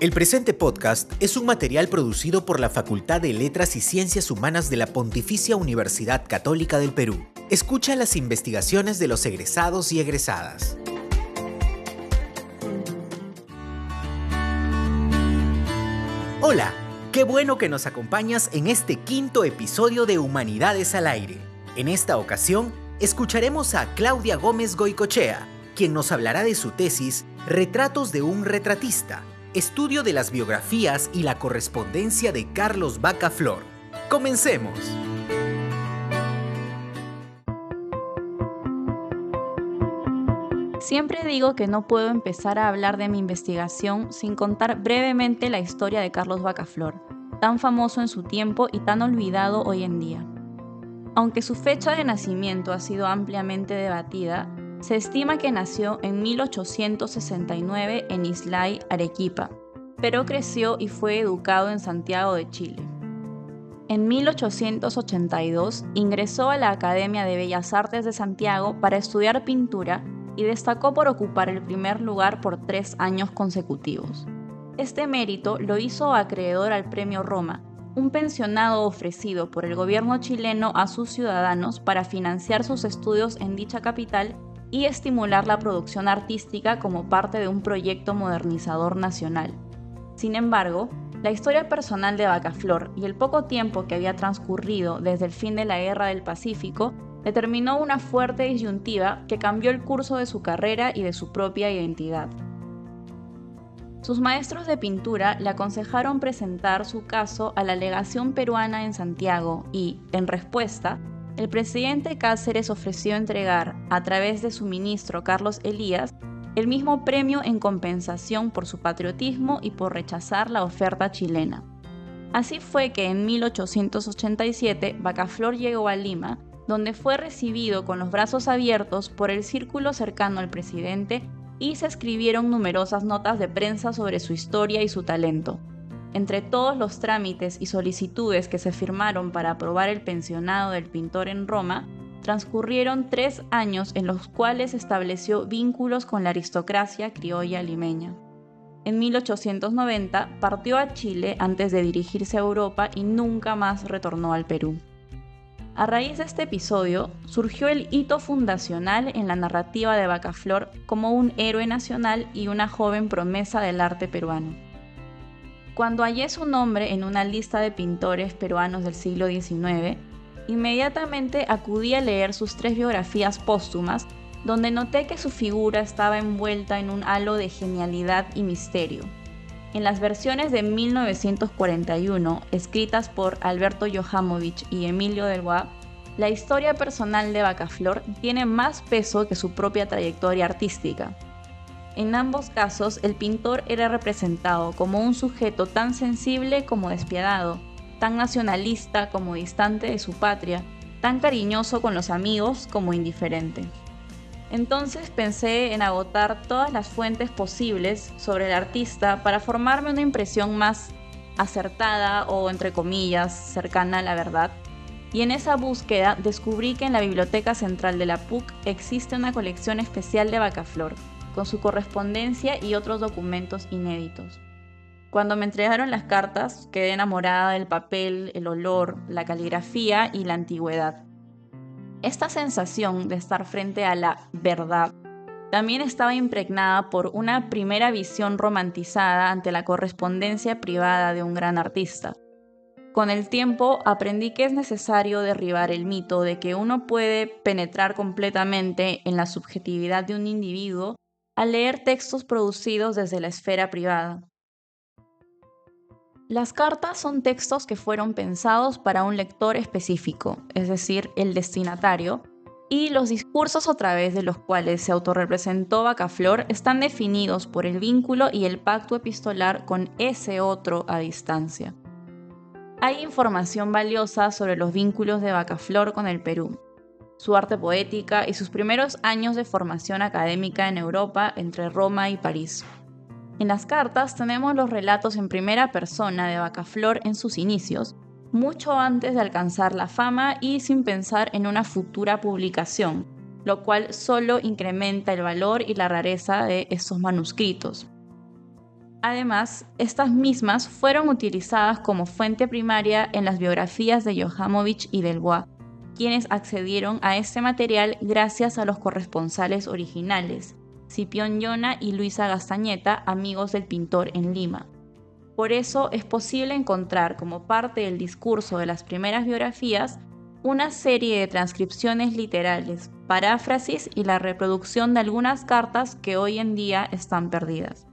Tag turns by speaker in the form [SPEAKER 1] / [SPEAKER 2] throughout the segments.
[SPEAKER 1] El presente podcast es un material producido por la Facultad de Letras y Ciencias Humanas de la Pontificia Universidad Católica del Perú. Escucha las investigaciones de los egresados y egresadas. Hola, qué bueno que nos acompañas en este quinto episodio de Humanidades al Aire. En esta ocasión, escucharemos a Claudia Gómez Goicochea, quien nos hablará de su tesis Retratos de un retratista estudio de las biografías y la correspondencia de Carlos Vaca Flor. Comencemos.
[SPEAKER 2] Siempre digo que no puedo empezar a hablar de mi investigación sin contar brevemente la historia de Carlos Bacaflor, tan famoso en su tiempo y tan olvidado hoy en día. Aunque su fecha de nacimiento ha sido ampliamente debatida, se estima que nació en 1869 en Islay, Arequipa, pero creció y fue educado en Santiago de Chile. En 1882 ingresó a la Academia de Bellas Artes de Santiago para estudiar pintura y destacó por ocupar el primer lugar por tres años consecutivos. Este mérito lo hizo acreedor al Premio Roma, un pensionado ofrecido por el gobierno chileno a sus ciudadanos para financiar sus estudios en dicha capital y estimular la producción artística como parte de un proyecto modernizador nacional. Sin embargo, la historia personal de Bacaflor y el poco tiempo que había transcurrido desde el fin de la Guerra del Pacífico determinó una fuerte disyuntiva que cambió el curso de su carrera y de su propia identidad. Sus maestros de pintura le aconsejaron presentar su caso a la legación peruana en Santiago y, en respuesta, el presidente Cáceres ofreció entregar, a través de su ministro Carlos Elías, el mismo premio en compensación por su patriotismo y por rechazar la oferta chilena. Así fue que en 1887 Bacaflor llegó a Lima, donde fue recibido con los brazos abiertos por el círculo cercano al presidente y se escribieron numerosas notas de prensa sobre su historia y su talento. Entre todos los trámites y solicitudes que se firmaron para aprobar el pensionado del pintor en Roma, transcurrieron tres años en los cuales estableció vínculos con la aristocracia criolla limeña. En 1890 partió a Chile antes de dirigirse a Europa y nunca más retornó al Perú. A raíz de este episodio, surgió el hito fundacional en la narrativa de Bacaflor como un héroe nacional y una joven promesa del arte peruano. Cuando hallé su nombre en una lista de pintores peruanos del siglo XIX, inmediatamente acudí a leer sus tres biografías póstumas, donde noté que su figura estaba envuelta en un halo de genialidad y misterio. En las versiones de 1941, escritas por Alberto Johamovich y Emilio Del la historia personal de Bacaflor tiene más peso que su propia trayectoria artística. En ambos casos, el pintor era representado como un sujeto tan sensible como despiadado, tan nacionalista como distante de su patria, tan cariñoso con los amigos como indiferente. Entonces pensé en agotar todas las fuentes posibles sobre el artista para formarme una impresión más acertada o, entre comillas, cercana a la verdad. Y en esa búsqueda descubrí que en la Biblioteca Central de la PUC existe una colección especial de Bacaflor, con su correspondencia y otros documentos inéditos. Cuando me entregaron las cartas, quedé enamorada del papel, el olor, la caligrafía y la antigüedad. Esta sensación de estar frente a la verdad también estaba impregnada por una primera visión romantizada ante la correspondencia privada de un gran artista. Con el tiempo aprendí que es necesario derribar el mito de que uno puede penetrar completamente en la subjetividad de un individuo al leer textos producidos desde la esfera privada. Las cartas son textos que fueron pensados para un lector específico, es decir, el destinatario, y los discursos a través de los cuales se autorrepresentó Bacaflor están definidos por el vínculo y el pacto epistolar con ese otro a distancia. Hay información valiosa sobre los vínculos de Bacaflor con el Perú, su arte poética y sus primeros años de formación académica en Europa entre Roma y París. En las cartas tenemos los relatos en primera persona de Bacaflor en sus inicios, mucho antes de alcanzar la fama y sin pensar en una futura publicación, lo cual solo incrementa el valor y la rareza de estos manuscritos. Además, estas mismas fueron utilizadas como fuente primaria en las biografías de Johamovich y del Bois, quienes accedieron a este material gracias a los corresponsales originales, Cipión Yona y Luisa Gastañeta, amigos del pintor en Lima. Por eso es posible encontrar como parte del discurso de las primeras biografías una serie de transcripciones literales, paráfrasis y la reproducción de algunas cartas que hoy en día están perdidas.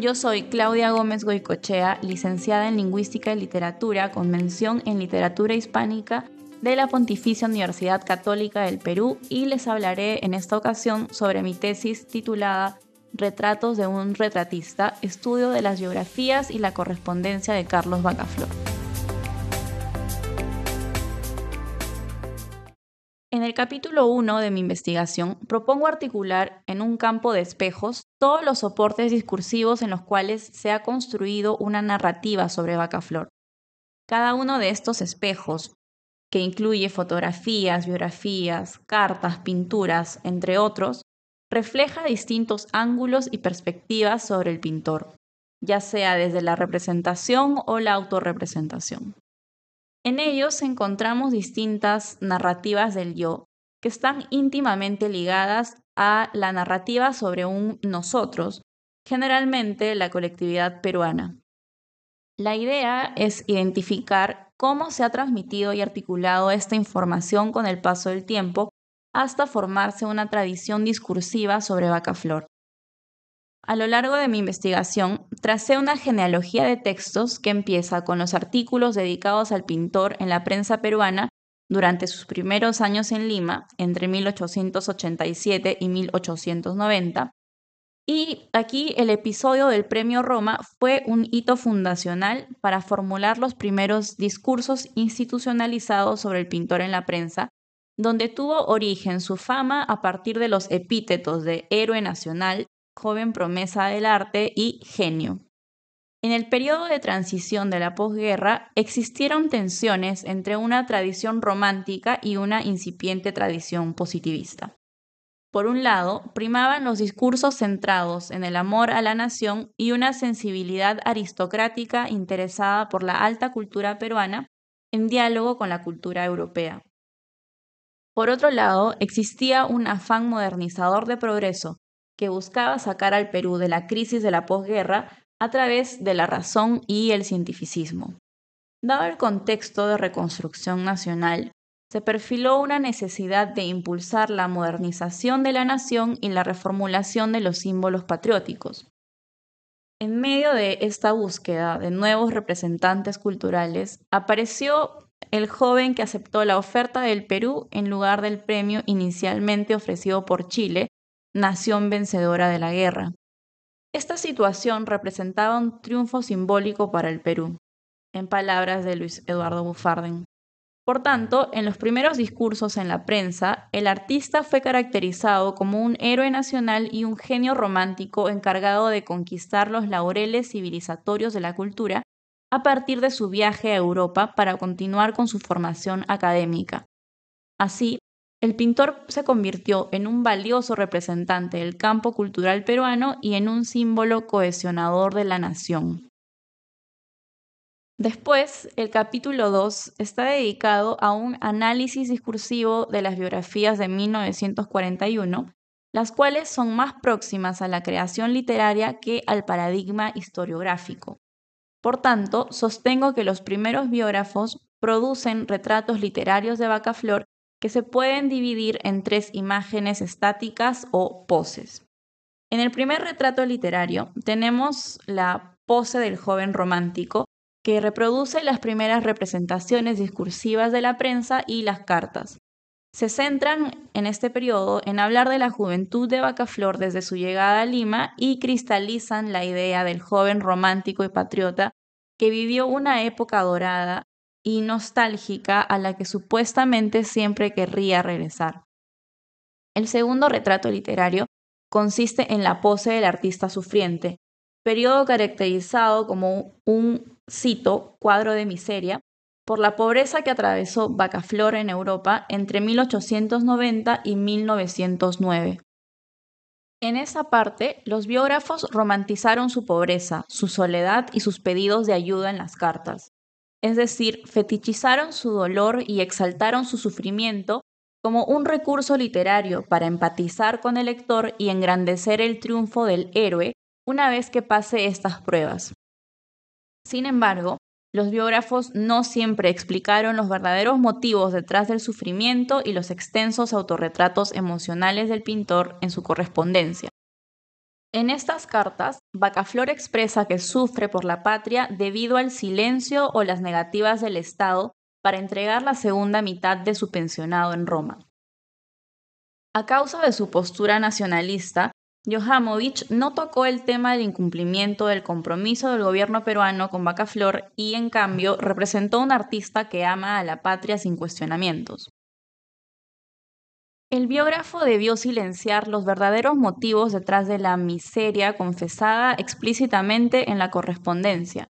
[SPEAKER 2] Yo soy Claudia Gómez Goicochea, licenciada en Lingüística y Literatura con mención en Literatura Hispánica de la Pontificia Universidad Católica del Perú y les hablaré en esta ocasión sobre mi tesis titulada Retratos de un retratista, estudio de las biografías y la correspondencia de Carlos Bacaflor. Capítulo 1 de mi investigación propongo articular en un campo de espejos todos los soportes discursivos en los cuales se ha construido una narrativa sobre Bacaflor. Cada uno de estos espejos, que incluye fotografías, biografías, cartas, pinturas, entre otros, refleja distintos ángulos y perspectivas sobre el pintor, ya sea desde la representación o la autorrepresentación. En ellos encontramos distintas narrativas del yo que están íntimamente ligadas a la narrativa sobre un nosotros, generalmente la colectividad peruana. La idea es identificar cómo se ha transmitido y articulado esta información con el paso del tiempo hasta formarse una tradición discursiva sobre Bacaflor. A lo largo de mi investigación, tracé una genealogía de textos que empieza con los artículos dedicados al pintor en la prensa peruana durante sus primeros años en Lima, entre 1887 y 1890, y aquí el episodio del Premio Roma fue un hito fundacional para formular los primeros discursos institucionalizados sobre el pintor en la prensa, donde tuvo origen su fama a partir de los epítetos de héroe nacional, joven promesa del arte y genio. En el periodo de transición de la posguerra existieron tensiones entre una tradición romántica y una incipiente tradición positivista. Por un lado, primaban los discursos centrados en el amor a la nación y una sensibilidad aristocrática interesada por la alta cultura peruana en diálogo con la cultura europea. Por otro lado, existía un afán modernizador de progreso que buscaba sacar al Perú de la crisis de la posguerra a través de la razón y el cientificismo. Dado el contexto de reconstrucción nacional, se perfiló una necesidad de impulsar la modernización de la nación y la reformulación de los símbolos patrióticos. En medio de esta búsqueda de nuevos representantes culturales, apareció el joven que aceptó la oferta del Perú en lugar del premio inicialmente ofrecido por Chile, nación vencedora de la guerra. Esta situación representaba un triunfo simbólico para el Perú, en palabras de Luis Eduardo Buffarden. Por tanto, en los primeros discursos en la prensa, el artista fue caracterizado como un héroe nacional y un genio romántico encargado de conquistar los laureles civilizatorios de la cultura a partir de su viaje a Europa para continuar con su formación académica. Así, el pintor se convirtió en un valioso representante del campo cultural peruano y en un símbolo cohesionador de la nación. Después, el capítulo 2 está dedicado a un análisis discursivo de las biografías de 1941, las cuales son más próximas a la creación literaria que al paradigma historiográfico. Por tanto, sostengo que los primeros biógrafos producen retratos literarios de Bacaflor que se pueden dividir en tres imágenes estáticas o poses. En el primer retrato literario tenemos la pose del joven romántico, que reproduce las primeras representaciones discursivas de la prensa y las cartas. Se centran en este periodo en hablar de la juventud de Bacaflor desde su llegada a Lima y cristalizan la idea del joven romántico y patriota que vivió una época dorada y nostálgica a la que supuestamente siempre querría regresar. El segundo retrato literario consiste en la pose del artista sufriente, periodo caracterizado como un cito, cuadro de miseria, por la pobreza que atravesó Bacaflor en Europa entre 1890 y 1909. En esa parte, los biógrafos romantizaron su pobreza, su soledad y sus pedidos de ayuda en las cartas. Es decir, fetichizaron su dolor y exaltaron su sufrimiento como un recurso literario para empatizar con el lector y engrandecer el triunfo del héroe una vez que pase estas pruebas. Sin embargo, los biógrafos no siempre explicaron los verdaderos motivos detrás del sufrimiento y los extensos autorretratos emocionales del pintor en su correspondencia. En estas cartas, Bacaflor expresa que sufre por la patria debido al silencio o las negativas del Estado para entregar la segunda mitad de su pensionado en Roma. A causa de su postura nacionalista, Johamovich no tocó el tema del incumplimiento del compromiso del gobierno peruano con Bacaflor y, en cambio, representó un artista que ama a la patria sin cuestionamientos. El biógrafo debió silenciar los verdaderos motivos detrás de la miseria confesada explícitamente en la correspondencia,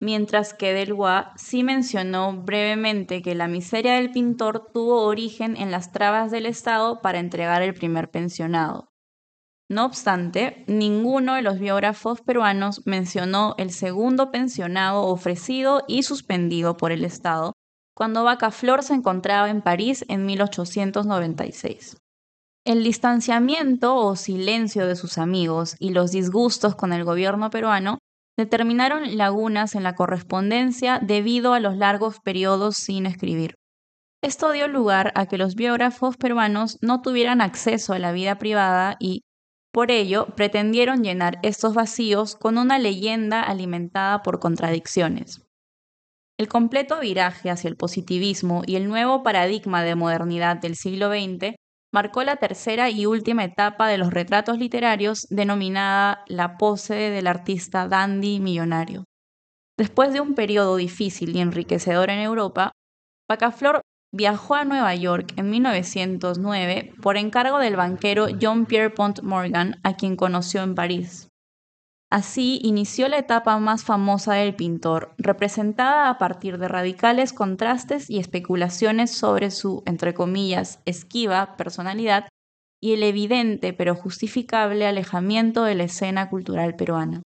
[SPEAKER 2] mientras que Delois sí mencionó brevemente que la miseria del pintor tuvo origen en las trabas del Estado para entregar el primer pensionado. No obstante, ninguno de los biógrafos peruanos mencionó el segundo pensionado ofrecido y suspendido por el Estado cuando Bacaflor se encontraba en París en 1896. El distanciamiento o silencio de sus amigos y los disgustos con el gobierno peruano determinaron lagunas en la correspondencia debido a los largos periodos sin escribir. Esto dio lugar a que los biógrafos peruanos no tuvieran acceso a la vida privada y, por ello, pretendieron llenar estos vacíos con una leyenda alimentada por contradicciones. El completo viraje hacia el positivismo y el nuevo paradigma de modernidad del siglo XX marcó la tercera y última etapa de los retratos literarios denominada la pose del artista dandy millonario. Después de un periodo difícil y enriquecedor en Europa, Pacaflor viajó a Nueva York en 1909 por encargo del banquero John Pierpont Morgan, a quien conoció en París. Así inició la etapa más famosa del pintor, representada a partir de radicales contrastes y especulaciones sobre su, entre comillas, esquiva personalidad y el evidente pero justificable alejamiento de la escena cultural peruana.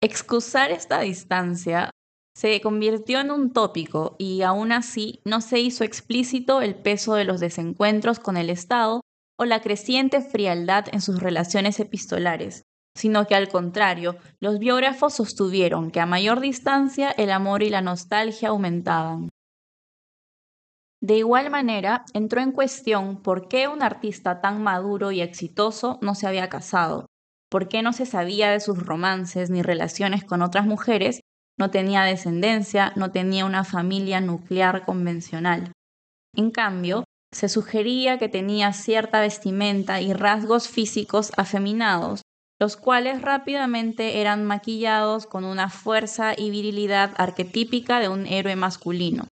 [SPEAKER 2] Excusar esta distancia se convirtió en un tópico y aún así no se hizo explícito el peso de los desencuentros con el Estado o la creciente frialdad en sus relaciones epistolares, sino que al contrario, los biógrafos sostuvieron que a mayor distancia el amor y la nostalgia aumentaban. De igual manera, entró en cuestión por qué un artista tan maduro y exitoso no se había casado, por qué no se sabía de sus romances ni relaciones con otras mujeres no tenía descendencia, no tenía una familia nuclear convencional. En cambio, se sugería que tenía cierta vestimenta y rasgos físicos afeminados, los cuales rápidamente eran maquillados con una fuerza y virilidad arquetípica de un héroe masculino.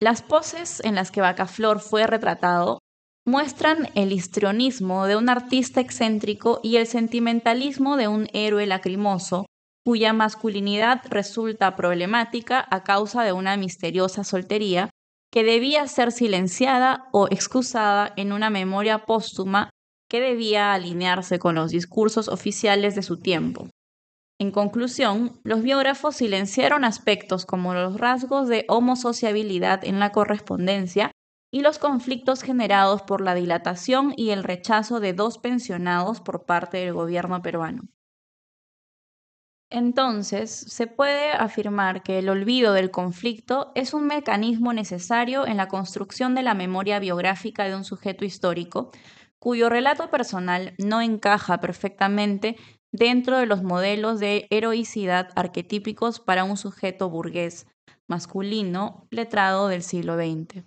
[SPEAKER 2] Las poses en las que Bacaflor fue retratado muestran el histrionismo de un artista excéntrico y el sentimentalismo de un héroe lacrimoso, cuya masculinidad resulta problemática a causa de una misteriosa soltería que debía ser silenciada o excusada en una memoria póstuma que debía alinearse con los discursos oficiales de su tiempo. En conclusión, los biógrafos silenciaron aspectos como los rasgos de homosociabilidad en la correspondencia y los conflictos generados por la dilatación y el rechazo de dos pensionados por parte del gobierno peruano. Entonces, se puede afirmar que el olvido del conflicto es un mecanismo necesario en la construcción de la memoria biográfica de un sujeto histórico, cuyo relato personal no encaja perfectamente dentro de los modelos de heroicidad arquetípicos para un sujeto burgués, masculino, letrado del siglo XX.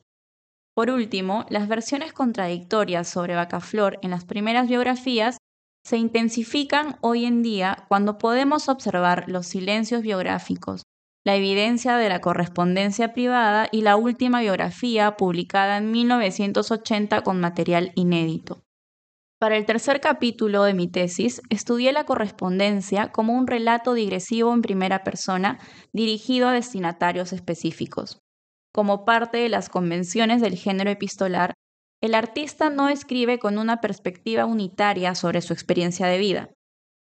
[SPEAKER 2] Por último, las versiones contradictorias sobre Bacaflor en las primeras biografías se intensifican hoy en día cuando podemos observar los silencios biográficos, la evidencia de la correspondencia privada y la última biografía publicada en 1980 con material inédito. Para el tercer capítulo de mi tesis, estudié la correspondencia como un relato digresivo en primera persona dirigido a destinatarios específicos. Como parte de las convenciones del género epistolar, el artista no escribe con una perspectiva unitaria sobre su experiencia de vida.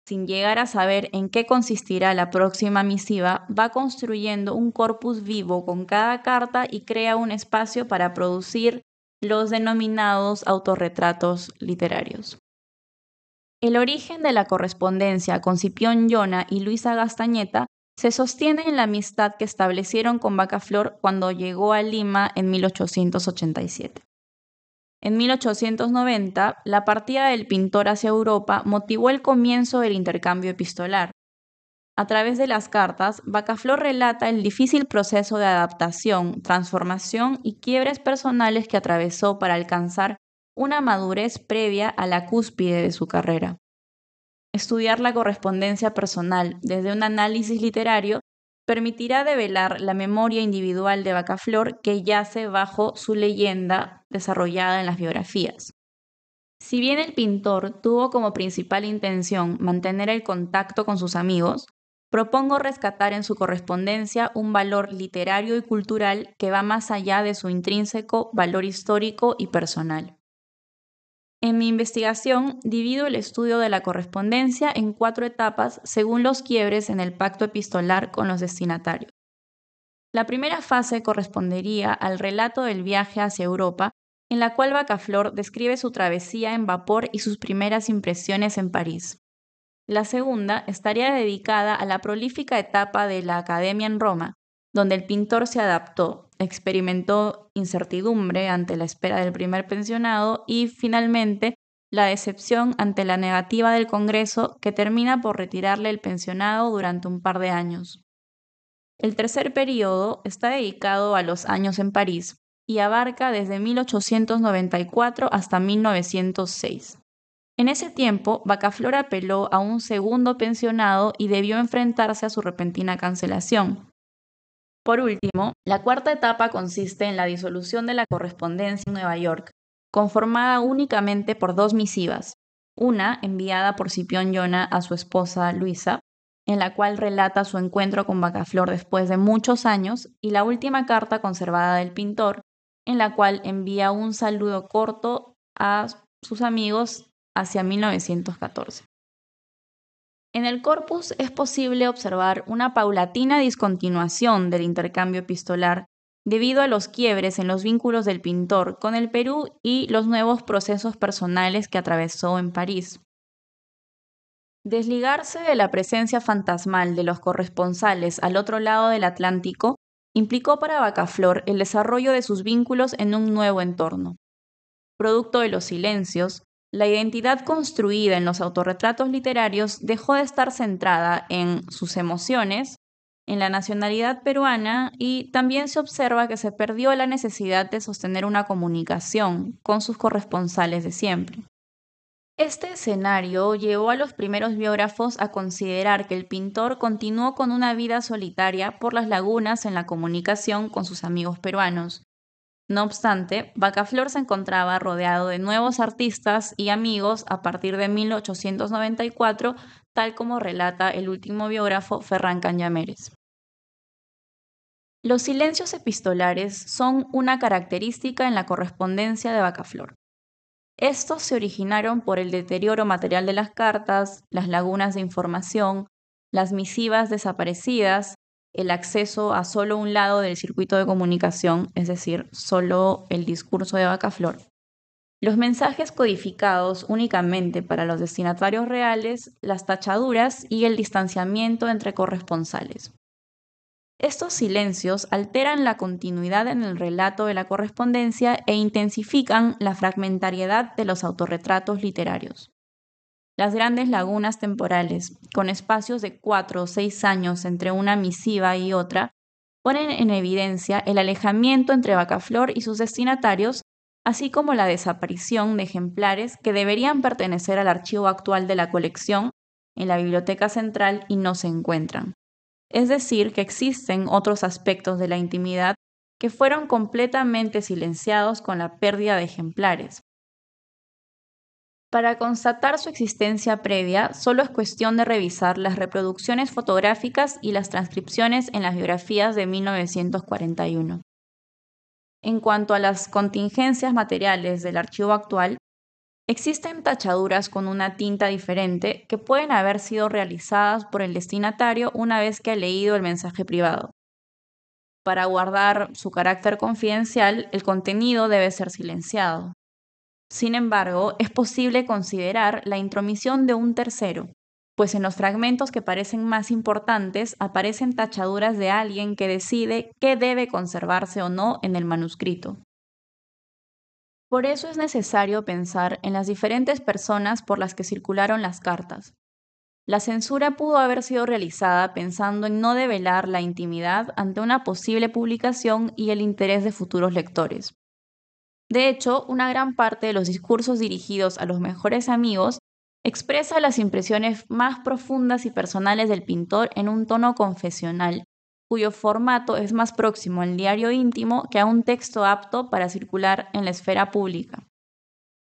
[SPEAKER 2] Sin llegar a saber en qué consistirá la próxima misiva, va construyendo un corpus vivo con cada carta y crea un espacio para producir los denominados autorretratos literarios. El origen de la correspondencia con Cipión Yona y Luisa Gastañeta se sostiene en la amistad que establecieron con Bacaflor cuando llegó a Lima en 1887. En 1890, la partida del pintor hacia Europa motivó el comienzo del intercambio epistolar, a través de las cartas, Bacaflor relata el difícil proceso de adaptación, transformación y quiebres personales que atravesó para alcanzar una madurez previa a la cúspide de su carrera. Estudiar la correspondencia personal desde un análisis literario permitirá develar la memoria individual de Bacaflor que yace bajo su leyenda desarrollada en las biografías. Si bien el pintor tuvo como principal intención mantener el contacto con sus amigos, propongo rescatar en su correspondencia un valor literario y cultural que va más allá de su intrínseco valor histórico y personal. En mi investigación divido el estudio de la correspondencia en cuatro etapas según los quiebres en el pacto epistolar con los destinatarios. La primera fase correspondería al relato del viaje hacia Europa, en la cual Bacaflor describe su travesía en vapor y sus primeras impresiones en París. La segunda estaría dedicada a la prolífica etapa de la Academia en Roma, donde el pintor se adaptó, experimentó incertidumbre ante la espera del primer pensionado y finalmente la decepción ante la negativa del Congreso que termina por retirarle el pensionado durante un par de años. El tercer periodo está dedicado a los años en París y abarca desde 1894 hasta 1906. En ese tiempo, Bacaflor apeló a un segundo pensionado y debió enfrentarse a su repentina cancelación. Por último, la cuarta etapa consiste en la disolución de la correspondencia en Nueva York, conformada únicamente por dos misivas, una enviada por Cipión Yona a su esposa Luisa, en la cual relata su encuentro con Bacaflor después de muchos años, y la última carta conservada del pintor, en la cual envía un saludo corto a sus amigos hacia 1914. En el corpus es posible observar una paulatina discontinuación del intercambio epistolar debido a los quiebres en los vínculos del pintor con el Perú y los nuevos procesos personales que atravesó en París. Desligarse de la presencia fantasmal de los corresponsales al otro lado del Atlántico implicó para Bacaflor el desarrollo de sus vínculos en un nuevo entorno. Producto de los silencios, la identidad construida en los autorretratos literarios dejó de estar centrada en sus emociones, en la nacionalidad peruana y también se observa que se perdió la necesidad de sostener una comunicación con sus corresponsales de siempre. Este escenario llevó a los primeros biógrafos a considerar que el pintor continuó con una vida solitaria por las lagunas en la comunicación con sus amigos peruanos, no obstante, Bacaflor se encontraba rodeado de nuevos artistas y amigos a partir de 1894, tal como relata el último biógrafo Ferran Cañameres. Los silencios epistolares son una característica en la correspondencia de Bacaflor. Estos se originaron por el deterioro material de las cartas, las lagunas de información, las misivas desaparecidas, el acceso a solo un lado del circuito de comunicación, es decir, solo el discurso de Bacaflor. Los mensajes codificados únicamente para los destinatarios reales, las tachaduras y el distanciamiento entre corresponsales. Estos silencios alteran la continuidad en el relato de la correspondencia e intensifican la fragmentariedad de los autorretratos literarios. Las grandes lagunas temporales, con espacios de cuatro o seis años entre una misiva y otra, ponen en evidencia el alejamiento entre Bacaflor y sus destinatarios, así como la desaparición de ejemplares que deberían pertenecer al archivo actual de la colección en la Biblioteca Central y no se encuentran. Es decir, que existen otros aspectos de la intimidad que fueron completamente silenciados con la pérdida de ejemplares, Para constatar su existencia previa, solo es cuestión de revisar las reproducciones fotográficas y las transcripciones en las biografías de 1941. En cuanto a las contingencias materiales del archivo actual, existen tachaduras con una tinta diferente que pueden haber sido realizadas por el destinatario una vez que ha leído el mensaje privado. Para guardar su carácter confidencial, el contenido debe ser silenciado. Sin embargo, es posible considerar la intromisión de un tercero, pues en los fragmentos que parecen más importantes aparecen tachaduras de alguien que decide qué debe conservarse o no en el manuscrito. Por eso es necesario pensar en las diferentes personas por las que circularon las cartas. La censura pudo haber sido realizada pensando en no develar la intimidad ante una posible publicación y el interés de futuros lectores. De hecho, una gran parte de los discursos dirigidos a los mejores amigos expresa las impresiones más profundas y personales del pintor en un tono confesional, cuyo formato es más próximo al diario íntimo que a un texto apto para circular en la esfera pública.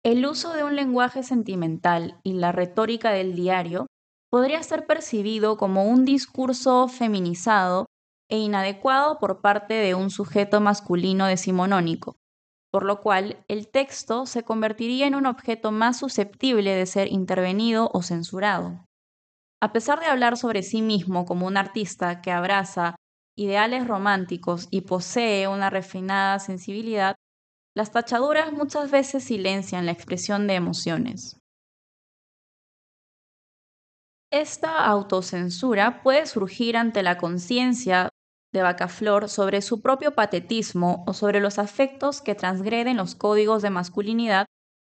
[SPEAKER 2] El uso de un lenguaje sentimental y la retórica del diario podría ser percibido como un discurso feminizado e inadecuado por parte de un sujeto masculino decimonónico, por lo cual el texto se convertiría en un objeto más susceptible de ser intervenido o censurado. A pesar de hablar sobre sí mismo como un artista que abraza ideales románticos y posee una refinada sensibilidad, las tachaduras muchas veces silencian la expresión de emociones. Esta autocensura puede surgir ante la conciencia de Bacaflor sobre su propio patetismo o sobre los afectos que transgreden los códigos de masculinidad,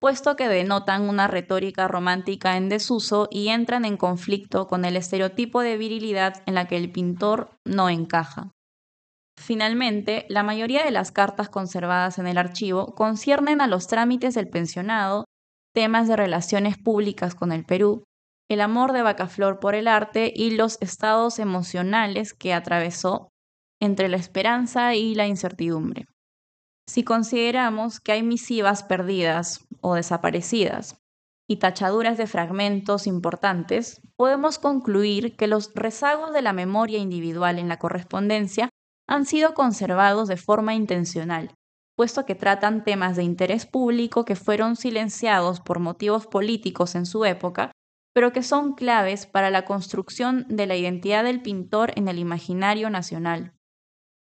[SPEAKER 2] puesto que denotan una retórica romántica en desuso y entran en conflicto con el estereotipo de virilidad en la que el pintor no encaja. Finalmente, la mayoría de las cartas conservadas en el archivo conciernen a los trámites del pensionado, temas de relaciones públicas con el Perú, el amor de Bacaflor por el arte y los estados emocionales que atravesó entre la esperanza y la incertidumbre. Si consideramos que hay misivas perdidas o desaparecidas y tachaduras de fragmentos importantes, podemos concluir que los rezagos de la memoria individual en la correspondencia han sido conservados de forma intencional, puesto que tratan temas de interés público que fueron silenciados por motivos políticos en su época, pero que son claves para la construcción de la identidad del pintor en el imaginario nacional.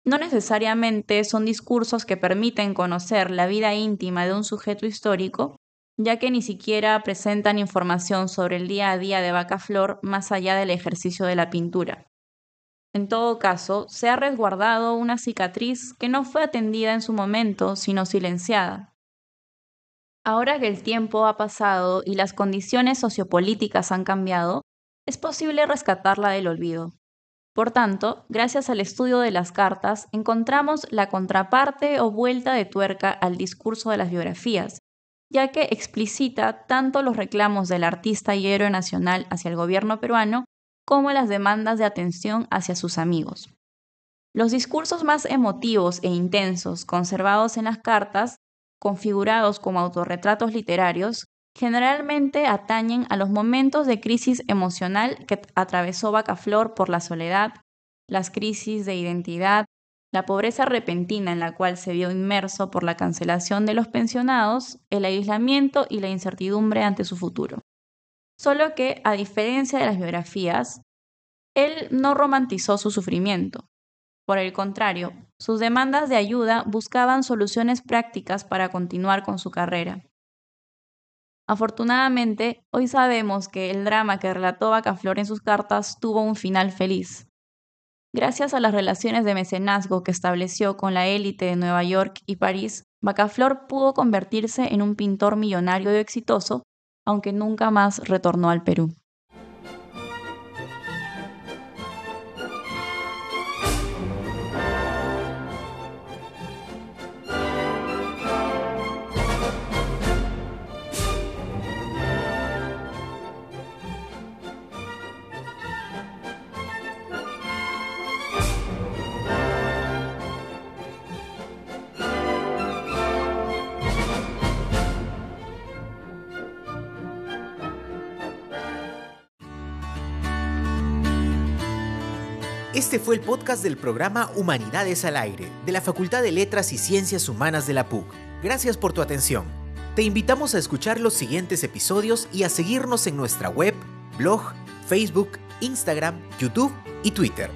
[SPEAKER 2] No necesariamente son discursos que permiten conocer la vida íntima de un sujeto histórico, ya que ni siquiera presentan información sobre el día a día de Vaca Flor más allá del ejercicio de la pintura. En todo caso, se ha resguardado una cicatriz que no fue atendida en su momento, sino silenciada. Ahora que el tiempo ha pasado y las condiciones sociopolíticas han cambiado, es posible rescatarla del olvido. Por tanto, gracias al estudio de las cartas, encontramos la contraparte o vuelta de tuerca al discurso de las biografías, ya que explicita tanto los reclamos del artista y héroe nacional hacia el gobierno peruano como las demandas de atención hacia sus amigos. Los discursos más emotivos e intensos conservados en las cartas, configurados como autorretratos literarios, generalmente atañen a los momentos de crisis emocional que atravesó Bacaflor por la soledad, las crisis de identidad, la pobreza repentina en la cual se vio inmerso por la cancelación de los pensionados, el aislamiento y la incertidumbre ante su futuro. Solo que, a diferencia de las biografías, él no romantizó su sufrimiento. Por el contrario, sus demandas de ayuda buscaban soluciones prácticas para continuar con su carrera. Afortunadamente, hoy sabemos que el drama que relató Bacaflor en sus cartas tuvo un final feliz. Gracias a las relaciones de mecenazgo que estableció con la élite de Nueva York y París, Bacaflor pudo convertirse en un pintor millonario y exitoso, aunque nunca más retornó al Perú.
[SPEAKER 1] Este fue el podcast del programa Humanidades al Aire, de la Facultad de Letras y Ciencias Humanas de la PUC. Gracias por tu atención. Te invitamos a escuchar los siguientes episodios y a seguirnos en nuestra web, blog, Facebook, Instagram, YouTube y Twitter.